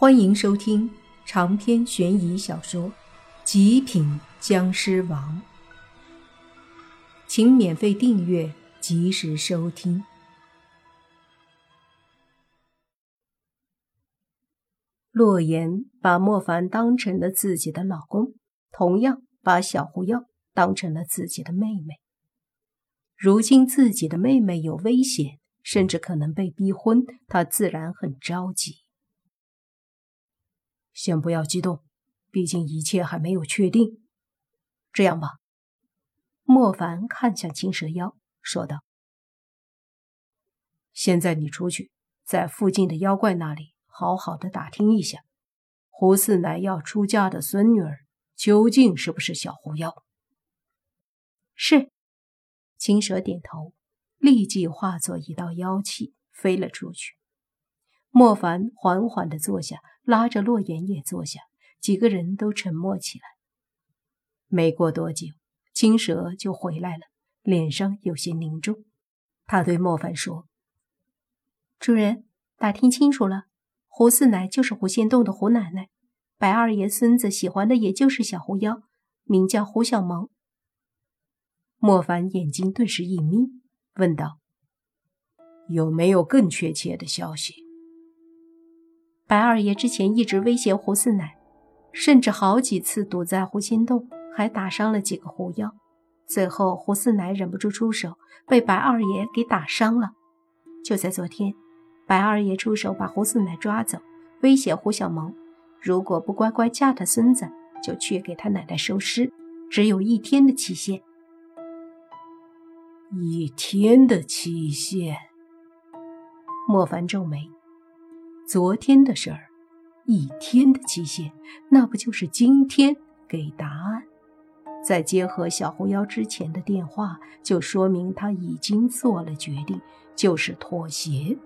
欢迎收听长篇悬疑小说《极品僵尸王》，请免费订阅，及时收听。洛言把莫凡当成了自己的老公，同样把小狐妖当成了自己的妹妹。如今自己的妹妹有危险，甚至可能被逼婚，他自然很着急。先不要激动，毕竟一切还没有确定。这样吧，莫凡看向青蛇妖，说道：“现在你出去，在附近的妖怪那里好好的打听一下，胡四奶要出嫁的孙女儿究竟是不是小狐妖。”是，青蛇点头，立即化作一道妖气飞了出去。莫凡缓缓的坐下，拉着洛言也坐下，几个人都沉默起来。没过多久，青蛇就回来了，脸上有些凝重。他对莫凡说：“主人，打听清楚了，胡四奶就是狐仙洞的胡奶奶，白二爷孙子喜欢的也就是小狐妖，名叫胡小萌。”莫凡眼睛顿时一眯，问道：“有没有更确切的消息？”白二爷之前一直威胁胡四奶，甚至好几次堵在狐心洞，还打伤了几个狐妖。最后胡四奶忍不住出手，被白二爷给打伤了。就在昨天，白二爷出手把胡四奶抓走，威胁胡小萌，如果不乖乖嫁他孙子，就去给他奶奶收尸，只有一天的期限。一天的期限。莫凡皱眉。昨天的事儿，一天的期限，那不就是今天给答案？再结合小狐妖之前的电话，就说明他已经做了决定，就是妥协。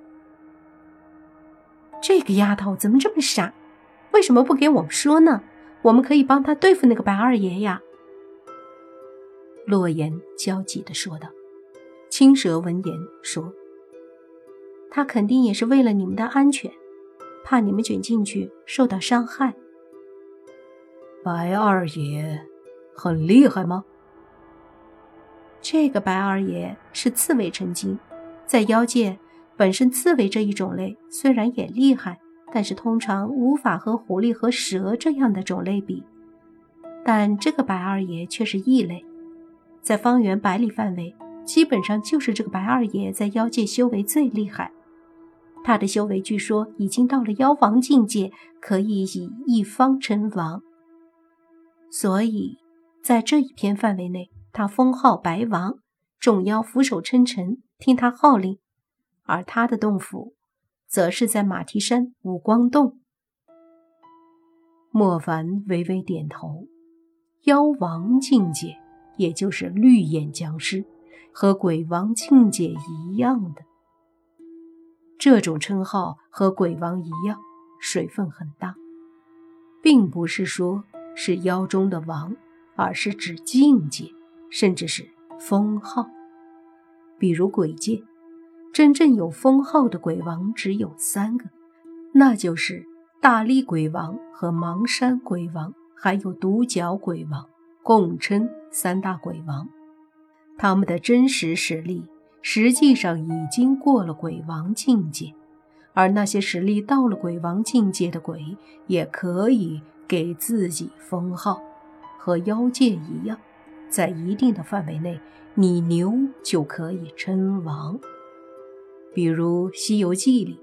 这个丫头怎么这么傻？为什么不给我们说呢？我们可以帮她对付那个白二爷呀。洛言焦急地说道。青蛇闻言说：“他肯定也是为了你们的安全。”怕你们卷进去受到伤害。白二爷很厉害吗？这个白二爷是刺猬成精，在妖界，本身刺猬这一种类虽然也厉害，但是通常无法和狐狸和蛇这样的种类比。但这个白二爷却是异类，在方圆百里范围，基本上就是这个白二爷在妖界修为最厉害。他的修为据说已经到了妖王境界，可以以一方称王。所以，在这一片范围内，他封号白王，众妖俯首称臣，听他号令。而他的洞府，则是在马蹄山五光洞。莫凡微微点头，妖王境界，也就是绿眼僵尸，和鬼王境界一样的。这种称号和鬼王一样，水分很大，并不是说是妖中的王，而是指境界，甚至是封号。比如鬼界，真正有封号的鬼王只有三个，那就是大力鬼王和芒山鬼王，还有独角鬼王，共称三大鬼王。他们的真实实力。实际上已经过了鬼王境界，而那些实力到了鬼王境界的鬼，也可以给自己封号，和妖界一样，在一定的范围内，你牛就可以称王。比如《西游记》里，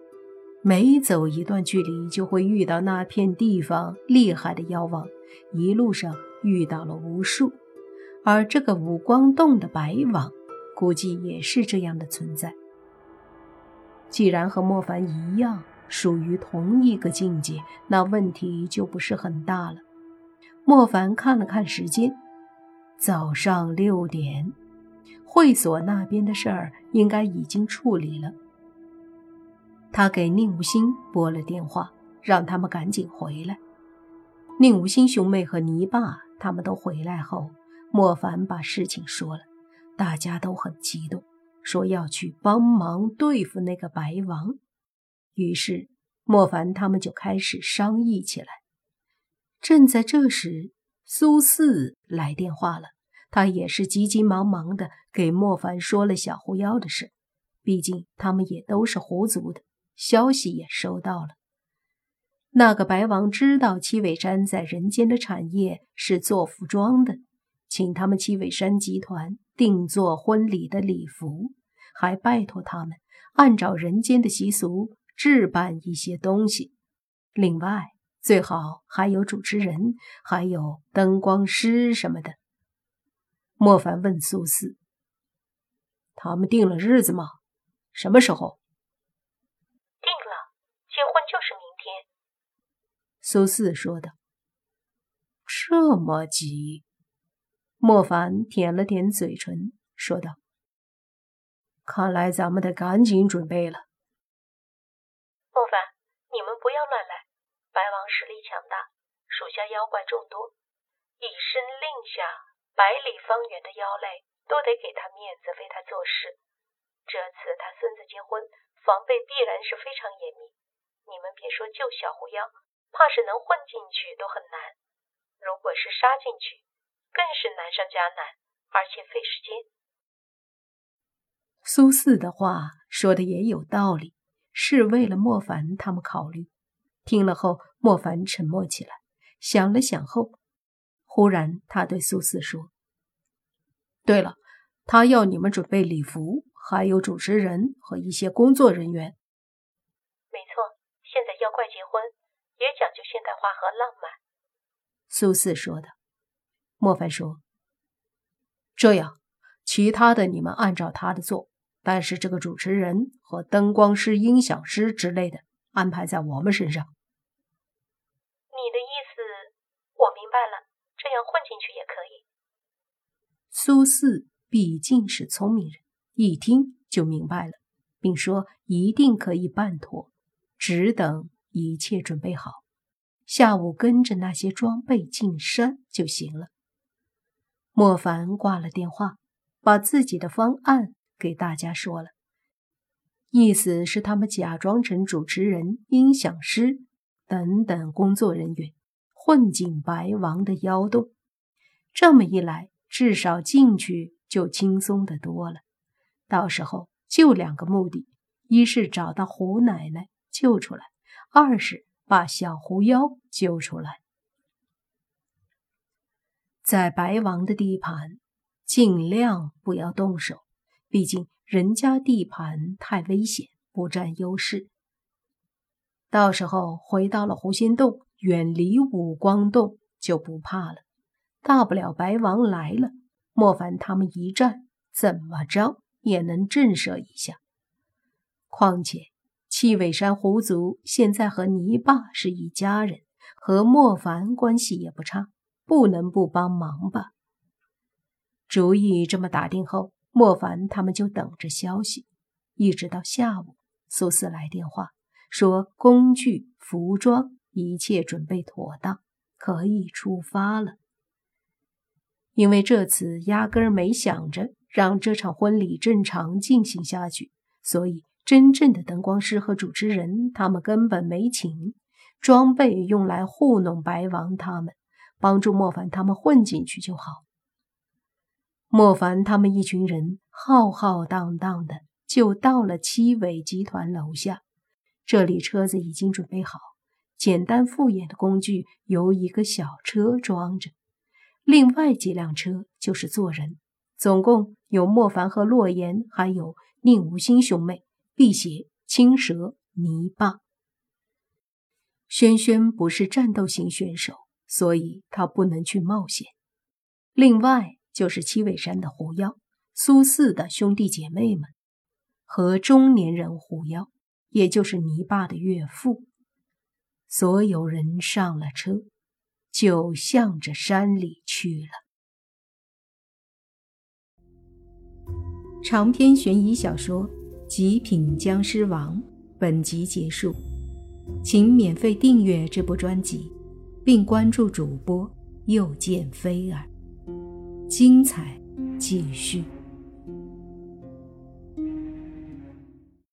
每走一段距离，就会遇到那片地方厉害的妖王，一路上遇到了无数，而这个五光洞的白王。估计也是这样的存在。既然和莫凡一样属于同一个境界，那问题就不是很大了。莫凡看了看时间，早上六点，会所那边的事儿应该已经处理了。他给宁无心拨了电话，让他们赶紧回来。宁无心兄妹和泥巴他们都回来后，莫凡把事情说了。大家都很激动，说要去帮忙对付那个白王。于是莫凡他们就开始商议起来。正在这时，苏四来电话了，他也是急急忙忙的给莫凡说了小狐妖的事。毕竟他们也都是狐族的，消息也收到了。那个白王知道七尾山在人间的产业是做服装的，请他们七尾山集团定做婚礼的礼服，还拜托他们按照人间的习俗置办一些东西。另外，最好还有主持人，还有灯光师什么的。莫凡问苏四：“他们定了日子吗？什么时候？”定了，结婚就是明天。苏四说道：“这么急？”莫凡舔了舔嘴唇，说道：“看来咱们得赶紧准备了。”莫凡，你们不要乱来。白王实力强大，属下妖怪众多，以身令下，百里方圆的妖类都得给他面子，为他做事。这次他孙子结婚，防备必然是非常严密。你们别说救小狐妖，怕是能混进去都很难。如果是杀进去，更是难上加难，而且费时间。苏四的话说的也有道理，是为了莫凡他们考虑。听了后，莫凡沉默起来，想了想后，忽然他对苏四说：“对了，他要你们准备礼服，还有主持人和一些工作人员。”“没错，现在妖怪结婚也讲究现代化和浪漫。”苏四说的。莫凡说：“这样，其他的你们按照他的做，但是这个主持人和灯光师、音响师之类的安排在我们身上。”你的意思我明白了这样混进去也可以。苏四毕竟是聪明人，一听就明白了，并说一定可以办妥，只等一切准备好，下午跟着那些装备进山就行了。莫凡挂了电话，把自己的方案给大家说了，意思是他们假装成主持人、音响师等等工作人员。混进白王的妖洞，这么一来，至少进去就轻松的多了。到时候就两个目的：一是找到胡奶奶救出来，二是把小狐妖救出来。在白王的地盘，尽量不要动手，毕竟人家地盘太危险，不占优势。到时候回到了狐仙洞。远离五光洞就不怕了，大不了白王来了，莫凡他们一战，怎么着也能震慑一下。况且七尾山狐族现在和泥巴是一家人，和莫凡关系也不差，不能不帮忙吧？主意这么打定后，莫凡他们就等着消息，一直到下午，苏四来电话说工具、服装。一切准备妥当，可以出发了。因为这次压根儿没想着让这场婚礼正常进行下去，所以真正的灯光师和主持人他们根本没请，装备用来糊弄白王他们，帮助莫凡他们混进去就好。莫凡他们一群人浩浩荡荡的就到了七尾集团楼下，这里车子已经准备好。简单复眼的工具由一个小车装着，另外几辆车就是坐人，总共有莫凡和洛言，还有宁无心兄妹、辟邪、青蛇、泥巴。轩轩不是战斗型选手，所以他不能去冒险。另外就是七尾山的狐妖、苏四的兄弟姐妹们和中年人狐妖，也就是泥巴的岳父。所有人上了车，就向着山里去了。长篇悬疑小说《极品僵尸王》本集结束，请免费订阅这部专辑，并关注主播又见菲儿，精彩继续。